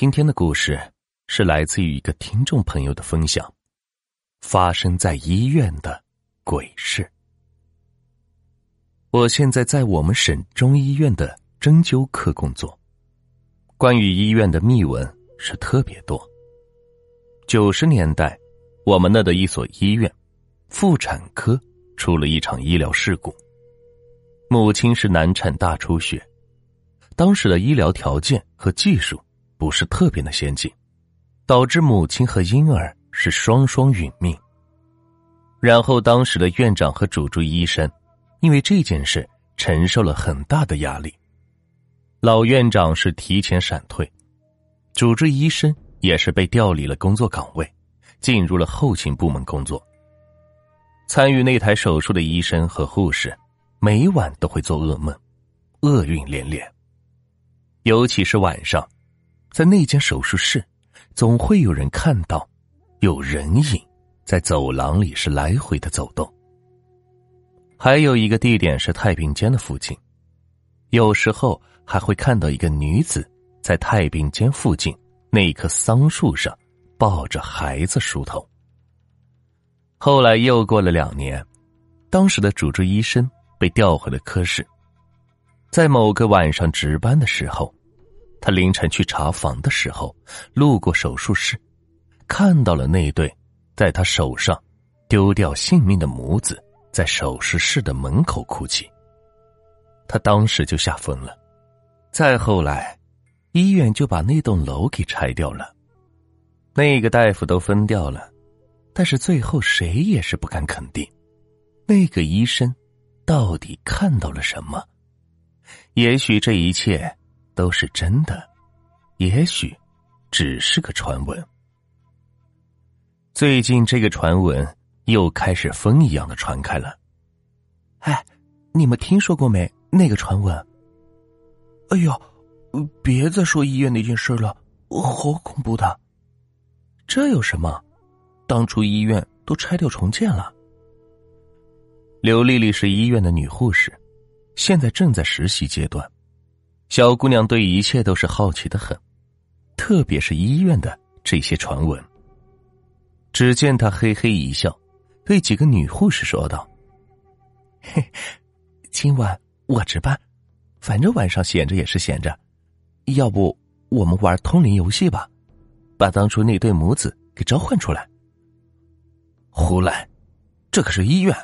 今天的故事是来自于一个听众朋友的分享，发生在医院的鬼事。我现在在我们省中医院的针灸科工作，关于医院的秘闻是特别多。九十年代，我们那的一所医院妇产科出了一场医疗事故，母亲是难产大出血，当时的医疗条件和技术。不是特别的先进，导致母亲和婴儿是双双殒命。然后，当时的院长和主治医生因为这件事承受了很大的压力。老院长是提前闪退，主治医生也是被调离了工作岗位，进入了后勤部门工作。参与那台手术的医生和护士，每晚都会做噩梦，厄运连连，尤其是晚上。在那间手术室，总会有人看到有人影在走廊里是来回的走动。还有一个地点是太平间的附近，有时候还会看到一个女子在太平间附近那棵桑树上抱着孩子梳头。后来又过了两年，当时的主治医生被调回了科室，在某个晚上值班的时候。他凌晨去查房的时候，路过手术室，看到了那对在他手上丢掉性命的母子在手术室的门口哭泣。他当时就吓疯了。再后来，医院就把那栋楼给拆掉了，那个大夫都分掉了，但是最后谁也是不敢肯定，那个医生到底看到了什么。也许这一切。都是真的，也许只是个传闻。最近这个传闻又开始风一样的传开了。哎，你们听说过没？那个传闻？哎呦，别再说医院那件事了，好恐怖的。这有什么？当初医院都拆掉重建了。刘丽丽是医院的女护士，现在正在实习阶段。小姑娘对一切都是好奇的很，特别是医院的这些传闻。只见她嘿嘿一笑，对几个女护士说道：“嘿，今晚我值班，反正晚上闲着也是闲着，要不我们玩通灵游戏吧，把当初那对母子给召唤出来。”胡来，这可是医院！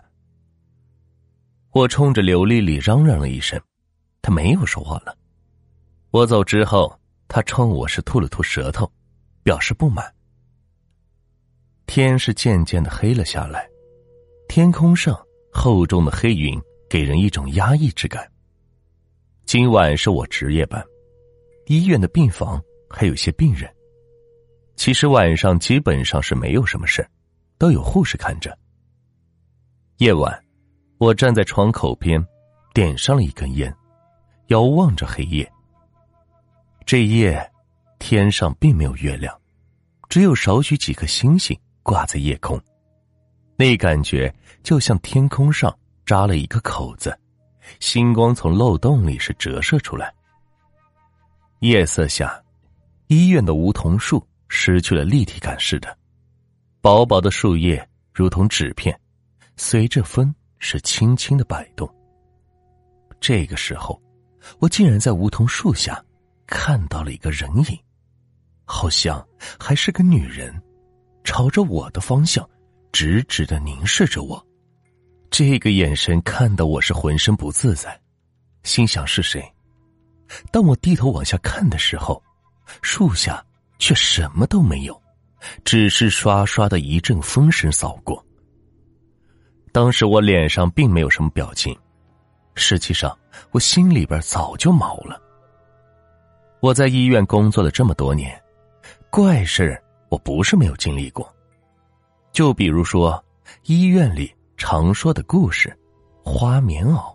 我冲着刘丽丽嚷嚷了一声，她没有说话了。我走之后，他冲我是吐了吐舌头，表示不满。天是渐渐的黑了下来，天空上厚重的黑云给人一种压抑之感。今晚是我值夜班，医院的病房还有些病人。其实晚上基本上是没有什么事都有护士看着。夜晚，我站在窗口边，点上了一根烟，遥望着黑夜。这夜，天上并没有月亮，只有少许几颗星星挂在夜空，那感觉就像天空上扎了一个口子，星光从漏洞里是折射出来。夜色下，医院的梧桐树失去了立体感似的，薄薄的树叶如同纸片，随着风是轻轻的摆动。这个时候，我竟然在梧桐树下。看到了一个人影，好像还是个女人，朝着我的方向直直的凝视着我。这个眼神看得我是浑身不自在，心想是谁？当我低头往下看的时候，树下却什么都没有，只是刷刷的一阵风声扫过。当时我脸上并没有什么表情，实际上我心里边早就毛了。我在医院工作了这么多年，怪事我不是没有经历过。就比如说医院里常说的故事——花棉袄。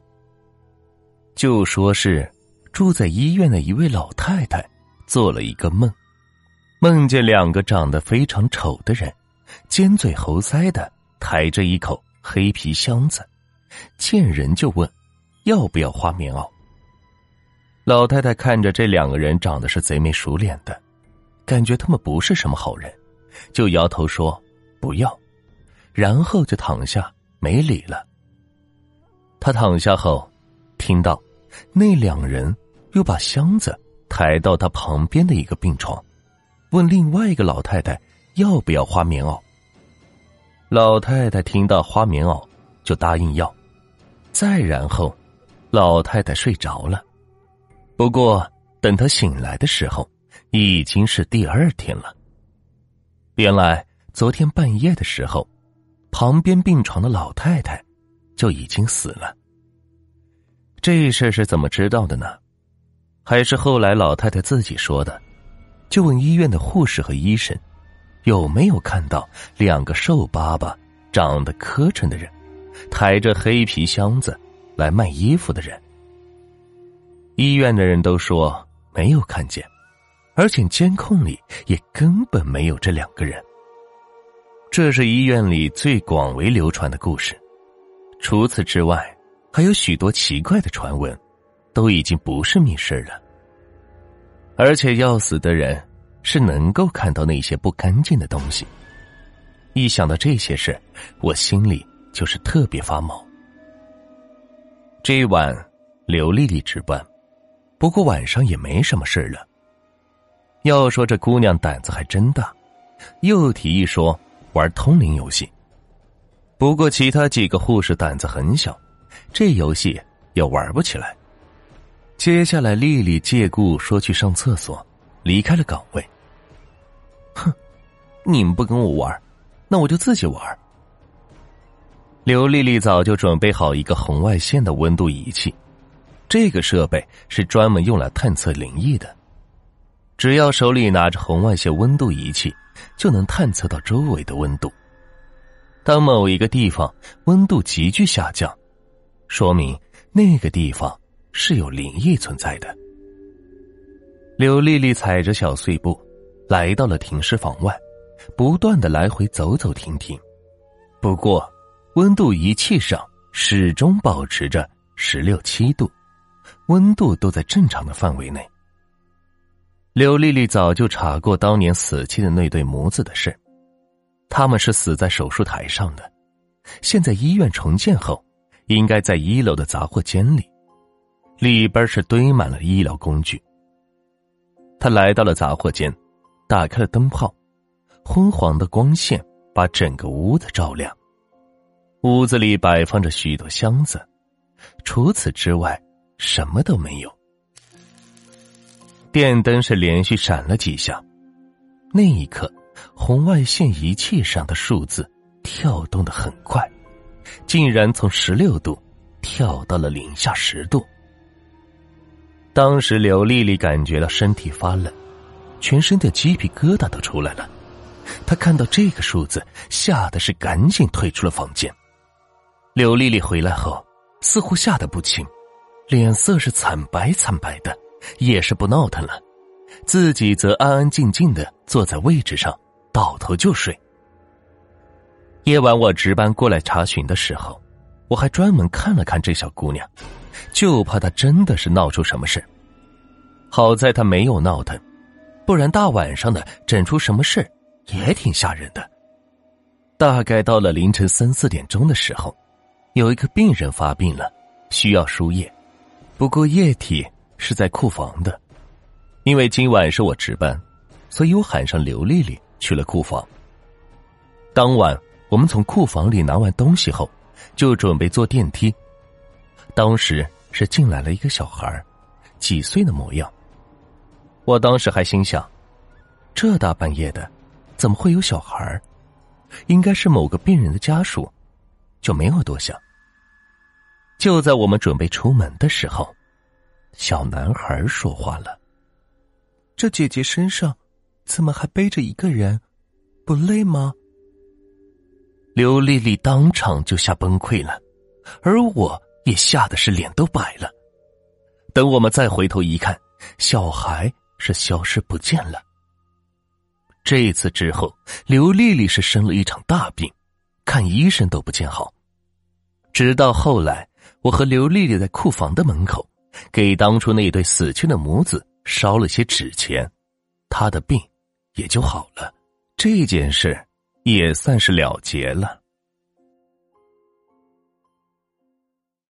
就说是住在医院的一位老太太做了一个梦，梦见两个长得非常丑的人，尖嘴猴腮的抬着一口黑皮箱子，见人就问要不要花棉袄。老太太看着这两个人长得是贼眉鼠脸的，感觉他们不是什么好人，就摇头说不要，然后就躺下没理了。他躺下后，听到那两人又把箱子抬到他旁边的一个病床，问另外一个老太太要不要花棉袄。老太太听到花棉袄，就答应要。再然后，老太太睡着了。不过，等他醒来的时候，已经是第二天了。原来，昨天半夜的时候，旁边病床的老太太。就已经死了。这事是怎么知道的呢？还是后来老太太自己说的？就问医院的护士和医生，有没有看到两个瘦巴巴、长得磕碜的人，抬着黑皮箱子来卖衣服的人？医院的人都说没有看见，而且监控里也根本没有这两个人。这是医院里最广为流传的故事。除此之外，还有许多奇怪的传闻，都已经不是密室了。而且要死的人是能够看到那些不干净的东西。一想到这些事，我心里就是特别发毛。这一晚，刘丽丽值班，不过晚上也没什么事了。要说这姑娘胆子还真大，又提议说玩通灵游戏。不过，其他几个护士胆子很小，这游戏也玩不起来。接下来，丽丽借故说去上厕所，离开了岗位。哼，你们不跟我玩，那我就自己玩。刘丽丽早就准备好一个红外线的温度仪器，这个设备是专门用来探测灵异的。只要手里拿着红外线温度仪器，就能探测到周围的温度。当某一个地方温度急剧下降，说明那个地方是有灵异存在的。刘丽丽踩着小碎步，来到了停尸房外，不断的来回走走停停。不过，温度仪器上始终保持着十六七度，温度都在正常的范围内。刘丽丽早就查过当年死去的那对母子的事。他们是死在手术台上的，现在医院重建后，应该在一楼的杂货间里，里边是堆满了医疗工具。他来到了杂货间，打开了灯泡，昏黄的光线把整个屋子照亮。屋子里摆放着许多箱子，除此之外什么都没有。电灯是连续闪了几下，那一刻。红外线仪器上的数字跳动的很快，竟然从十六度跳到了零下十度。当时刘丽丽感觉到身体发冷，全身的鸡皮疙瘩都出来了。她看到这个数字，吓得是赶紧退出了房间。刘丽丽回来后，似乎吓得不轻，脸色是惨白惨白的，也是不闹腾了。自己则安安静静的坐在位置上，倒头就睡。夜晚我值班过来查询的时候，我还专门看了看这小姑娘，就怕她真的是闹出什么事。好在她没有闹腾，不然大晚上的整出什么事也挺吓人的。大概到了凌晨三四点钟的时候，有一个病人发病了，需要输液，不过液体是在库房的。因为今晚是我值班，所以我喊上刘丽丽去了库房。当晚，我们从库房里拿完东西后，就准备坐电梯。当时是进来了一个小孩，几岁的模样。我当时还心想，这大半夜的，怎么会有小孩？应该是某个病人的家属，就没有多想。就在我们准备出门的时候，小男孩说话了。这姐姐身上怎么还背着一个人？不累吗？刘丽丽当场就吓崩溃了，而我也吓得是脸都白了。等我们再回头一看，小孩是消失不见了。这次之后，刘丽丽是生了一场大病，看医生都不见好。直到后来，我和刘丽丽在库房的门口，给当初那对死去的母子。烧了些纸钱，她的病也就好了，这件事也算是了结了。